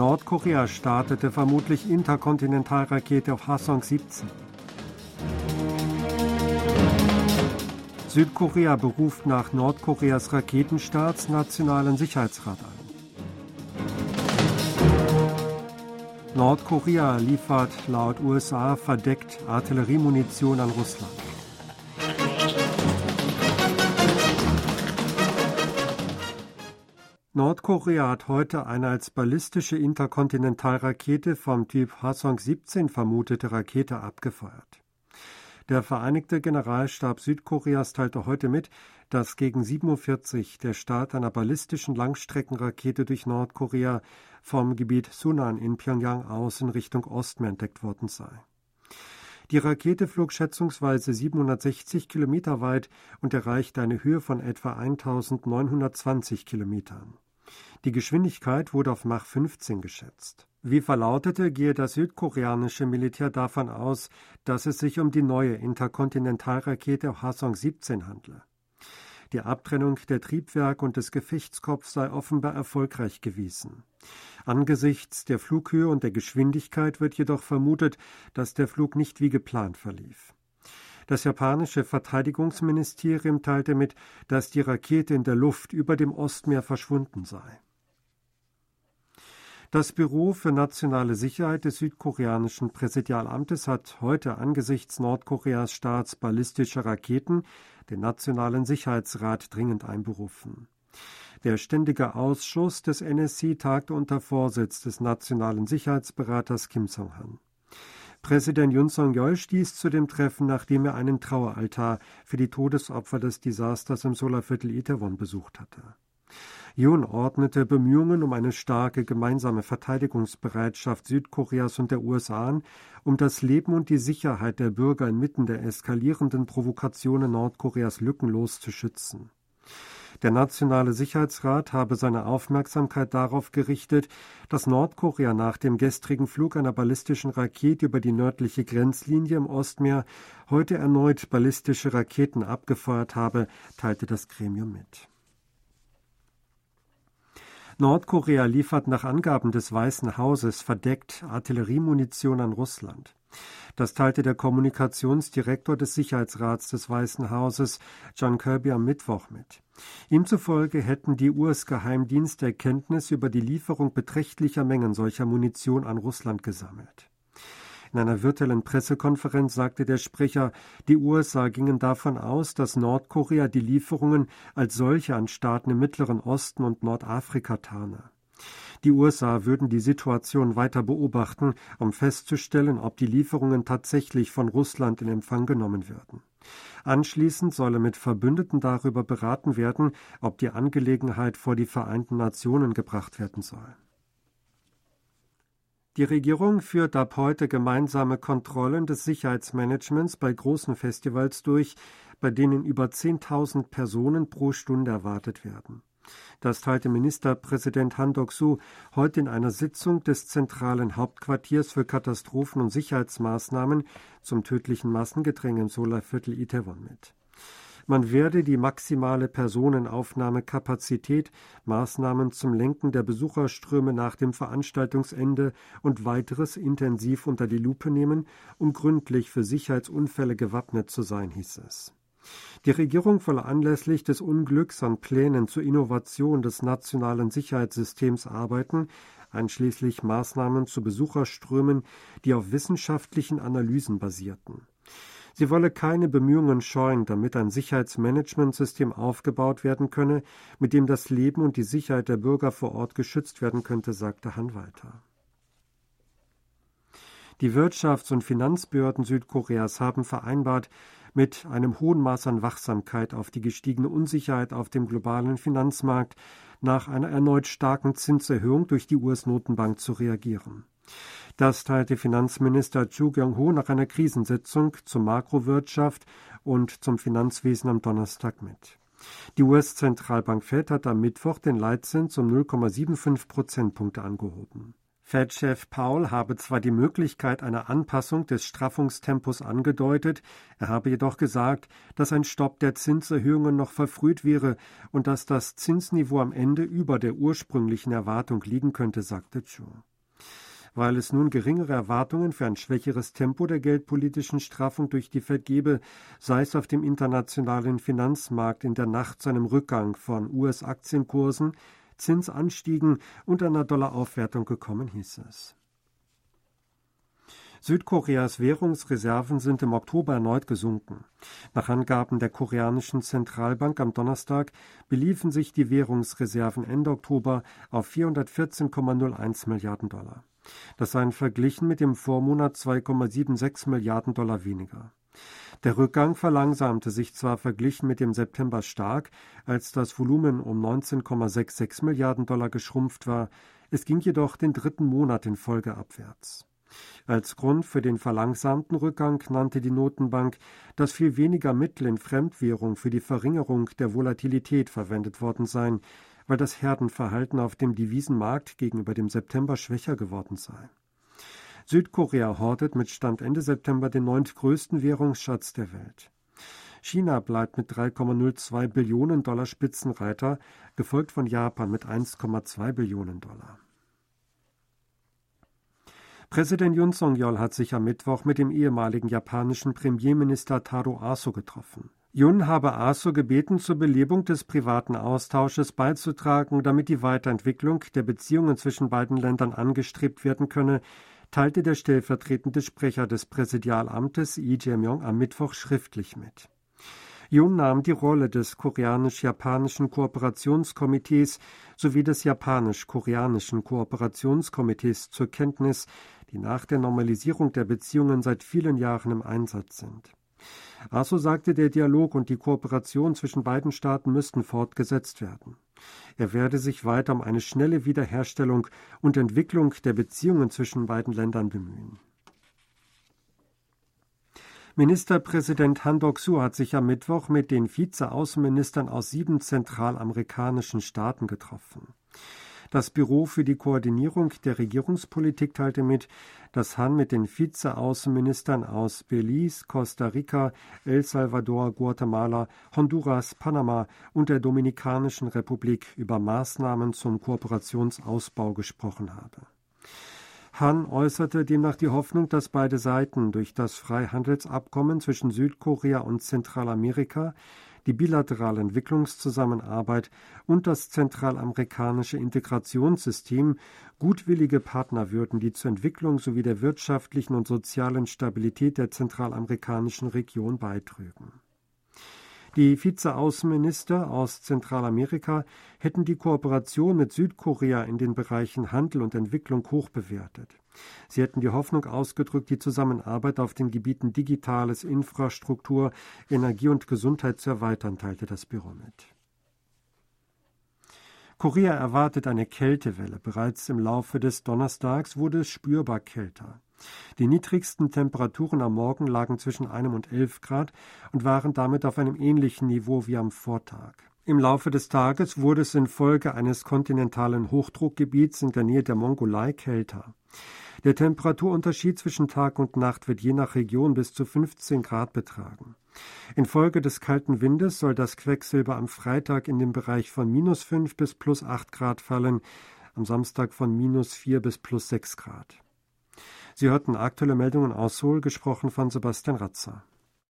Nordkorea startete vermutlich Interkontinentalrakete auf Hasong 17. Südkorea beruft nach Nordkoreas Raketenstarts Nationalen Sicherheitsrat ein. Nordkorea liefert laut USA verdeckt Artilleriemunition an Russland. Nordkorea hat heute eine als ballistische Interkontinentalrakete vom Typ Hwasong-17 vermutete Rakete abgefeuert. Der Vereinigte Generalstab Südkoreas teilte heute mit, dass gegen 47 der Start einer ballistischen Langstreckenrakete durch Nordkorea vom Gebiet Sunan in Pyongyang aus in Richtung Osten entdeckt worden sei. Die Rakete flog schätzungsweise 760 Kilometer weit und erreichte eine Höhe von etwa 1920 Kilometern. Die Geschwindigkeit wurde auf Mach 15 geschätzt. Wie verlautete, gehe das südkoreanische Militär davon aus, dass es sich um die neue Interkontinentalrakete Hwasong 17 handle. Die Abtrennung der Triebwerke und des Gefechtskopfs sei offenbar erfolgreich gewesen. Angesichts der Flughöhe und der Geschwindigkeit wird jedoch vermutet, dass der Flug nicht wie geplant verlief. Das japanische Verteidigungsministerium teilte mit, dass die Rakete in der Luft über dem Ostmeer verschwunden sei. Das Büro für nationale Sicherheit des südkoreanischen Präsidialamtes hat heute angesichts Nordkoreas staatsballistischer Raketen den Nationalen Sicherheitsrat dringend einberufen. Der Ständige Ausschuss des NSC tagte unter Vorsitz des nationalen Sicherheitsberaters Kim Song-han. Präsident Yun Song-yeol stieß zu dem Treffen, nachdem er einen Traueraltar für die Todesopfer des Desasters im Solarviertel Itaewon besucht hatte. Yun ordnete Bemühungen um eine starke gemeinsame Verteidigungsbereitschaft Südkoreas und der USA an, um das Leben und die Sicherheit der Bürger inmitten der eskalierenden Provokationen Nordkoreas lückenlos zu schützen. Der Nationale Sicherheitsrat habe seine Aufmerksamkeit darauf gerichtet, dass Nordkorea nach dem gestrigen Flug einer ballistischen Rakete über die nördliche Grenzlinie im Ostmeer heute erneut ballistische Raketen abgefeuert habe, teilte das Gremium mit. Nordkorea liefert nach Angaben des Weißen Hauses verdeckt Artilleriemunition an Russland. Das teilte der Kommunikationsdirektor des Sicherheitsrats des Weißen Hauses, John Kirby, am Mittwoch mit. Ihm zufolge hätten die US-Geheimdienste Kenntnis über die Lieferung beträchtlicher Mengen solcher Munition an Russland gesammelt. In einer virtuellen Pressekonferenz sagte der Sprecher, die USA gingen davon aus, dass Nordkorea die Lieferungen als solche an Staaten im Mittleren Osten und Nordafrika tarne. Die USA würden die Situation weiter beobachten, um festzustellen, ob die Lieferungen tatsächlich von Russland in Empfang genommen würden. Anschließend solle mit Verbündeten darüber beraten werden, ob die Angelegenheit vor die Vereinten Nationen gebracht werden soll. Die Regierung führt ab heute gemeinsame Kontrollen des Sicherheitsmanagements bei großen Festivals durch, bei denen über 10.000 Personen pro Stunde erwartet werden. Das teilte Ministerpräsident Han Dok-su heute in einer Sitzung des zentralen Hauptquartiers für Katastrophen- und Sicherheitsmaßnahmen zum tödlichen Massengedränge im Solarviertel Itaewon mit. Man werde die maximale Personenaufnahmekapazität, Maßnahmen zum Lenken der Besucherströme nach dem Veranstaltungsende und weiteres intensiv unter die Lupe nehmen, um gründlich für Sicherheitsunfälle gewappnet zu sein, hieß es. Die Regierung wolle anlässlich des Unglücks an Plänen zur Innovation des nationalen Sicherheitssystems arbeiten, einschließlich Maßnahmen zu Besucherströmen, die auf wissenschaftlichen Analysen basierten. Sie wolle keine Bemühungen scheuen, damit ein Sicherheitsmanagementsystem aufgebaut werden könne, mit dem das Leben und die Sicherheit der Bürger vor Ort geschützt werden könnte, sagte Han weiter. Die Wirtschafts- und Finanzbehörden Südkoreas haben vereinbart, mit einem hohen Maß an Wachsamkeit auf die gestiegene Unsicherheit auf dem globalen Finanzmarkt nach einer erneut starken Zinserhöhung durch die US-Notenbank zu reagieren. Das teilte Finanzminister Chu Kyung-ho nach einer Krisensitzung zur Makrowirtschaft und zum Finanzwesen am Donnerstag mit. Die US-Zentralbank Fed hat am Mittwoch den Leitzins um 0,75 Prozentpunkte angehoben. Fed-Chef Paul habe zwar die Möglichkeit einer Anpassung des Straffungstempos angedeutet, er habe jedoch gesagt, dass ein Stopp der Zinserhöhungen noch verfrüht wäre und dass das Zinsniveau am Ende über der ursprünglichen Erwartung liegen könnte, sagte Chu. weil es nun geringere Erwartungen für ein schwächeres Tempo der geldpolitischen Straffung durch die Fed gebe, sei es auf dem internationalen Finanzmarkt in der Nacht zu einem Rückgang von US-Aktienkursen, Zinsanstiegen und einer Dollaraufwertung gekommen, hieß es. Südkoreas Währungsreserven sind im Oktober erneut gesunken. Nach Angaben der koreanischen Zentralbank am Donnerstag beliefen sich die Währungsreserven Ende Oktober auf 414,01 Milliarden Dollar. Das seien verglichen mit dem Vormonat 2,76 Milliarden Dollar weniger. Der Rückgang verlangsamte sich zwar verglichen mit dem September stark, als das Volumen um 19,66 Milliarden Dollar geschrumpft war, es ging jedoch den dritten Monat in Folge abwärts. Als Grund für den verlangsamten Rückgang nannte die Notenbank, dass viel weniger Mittel in Fremdwährung für die Verringerung der Volatilität verwendet worden seien, weil das Herdenverhalten auf dem Devisenmarkt gegenüber dem September schwächer geworden sei. Südkorea hortet mit Stand Ende September den neuntgrößten Währungsschatz der Welt. China bleibt mit 3,02 Billionen Dollar Spitzenreiter, gefolgt von Japan mit 1,2 Billionen Dollar. Präsident Yun Song-yeol hat sich am Mittwoch mit dem ehemaligen japanischen Premierminister Taro Aso getroffen. Yun habe Aso gebeten, zur Belebung des privaten Austausches beizutragen, damit die Weiterentwicklung der Beziehungen zwischen beiden Ländern angestrebt werden könne, teilte der stellvertretende Sprecher des Präsidialamtes Lee Jae-myung am Mittwoch schriftlich mit. Jun nahm die Rolle des koreanisch-japanischen Kooperationskomitees sowie des japanisch-koreanischen Kooperationskomitees zur Kenntnis, die nach der Normalisierung der Beziehungen seit vielen Jahren im Einsatz sind. Aso sagte, der Dialog und die Kooperation zwischen beiden Staaten müssten fortgesetzt werden. Er werde sich weiter um eine schnelle Wiederherstellung und Entwicklung der Beziehungen zwischen beiden Ländern bemühen. Ministerpräsident Han Dok-soo hat sich am Mittwoch mit den Vizeaußenministern aus sieben zentralamerikanischen Staaten getroffen. Das Büro für die Koordinierung der Regierungspolitik teilte mit, dass Han mit den Vizeaußenministern aus Belize, Costa Rica, El Salvador, Guatemala, Honduras, Panama und der Dominikanischen Republik über Maßnahmen zum Kooperationsausbau gesprochen habe. Han äußerte demnach die Hoffnung, dass beide Seiten durch das Freihandelsabkommen zwischen Südkorea und Zentralamerika die bilaterale Entwicklungszusammenarbeit und das zentralamerikanische Integrationssystem gutwillige Partner würden, die zur Entwicklung sowie der wirtschaftlichen und sozialen Stabilität der zentralamerikanischen Region beitrügen. Die Vizeaußenminister aus Zentralamerika hätten die Kooperation mit Südkorea in den Bereichen Handel und Entwicklung hoch bewertet. Sie hätten die Hoffnung ausgedrückt, die Zusammenarbeit auf den Gebieten Digitales, Infrastruktur, Energie und Gesundheit zu erweitern, teilte das Büro mit. Korea erwartet eine Kältewelle. Bereits im Laufe des Donnerstags wurde es spürbar kälter. Die niedrigsten Temperaturen am Morgen lagen zwischen einem und elf Grad und waren damit auf einem ähnlichen Niveau wie am Vortag. Im Laufe des Tages wurde es infolge eines kontinentalen Hochdruckgebiets in der Nähe der Mongolei kälter. Der Temperaturunterschied zwischen Tag und Nacht wird je nach Region bis zu 15 Grad betragen. Infolge des kalten Windes soll das Quecksilber am Freitag in den Bereich von minus 5 bis plus 8 Grad fallen, am Samstag von minus 4 bis plus 6 Grad. Sie hörten aktuelle Meldungen aus Seoul, gesprochen von Sebastian Ratzer.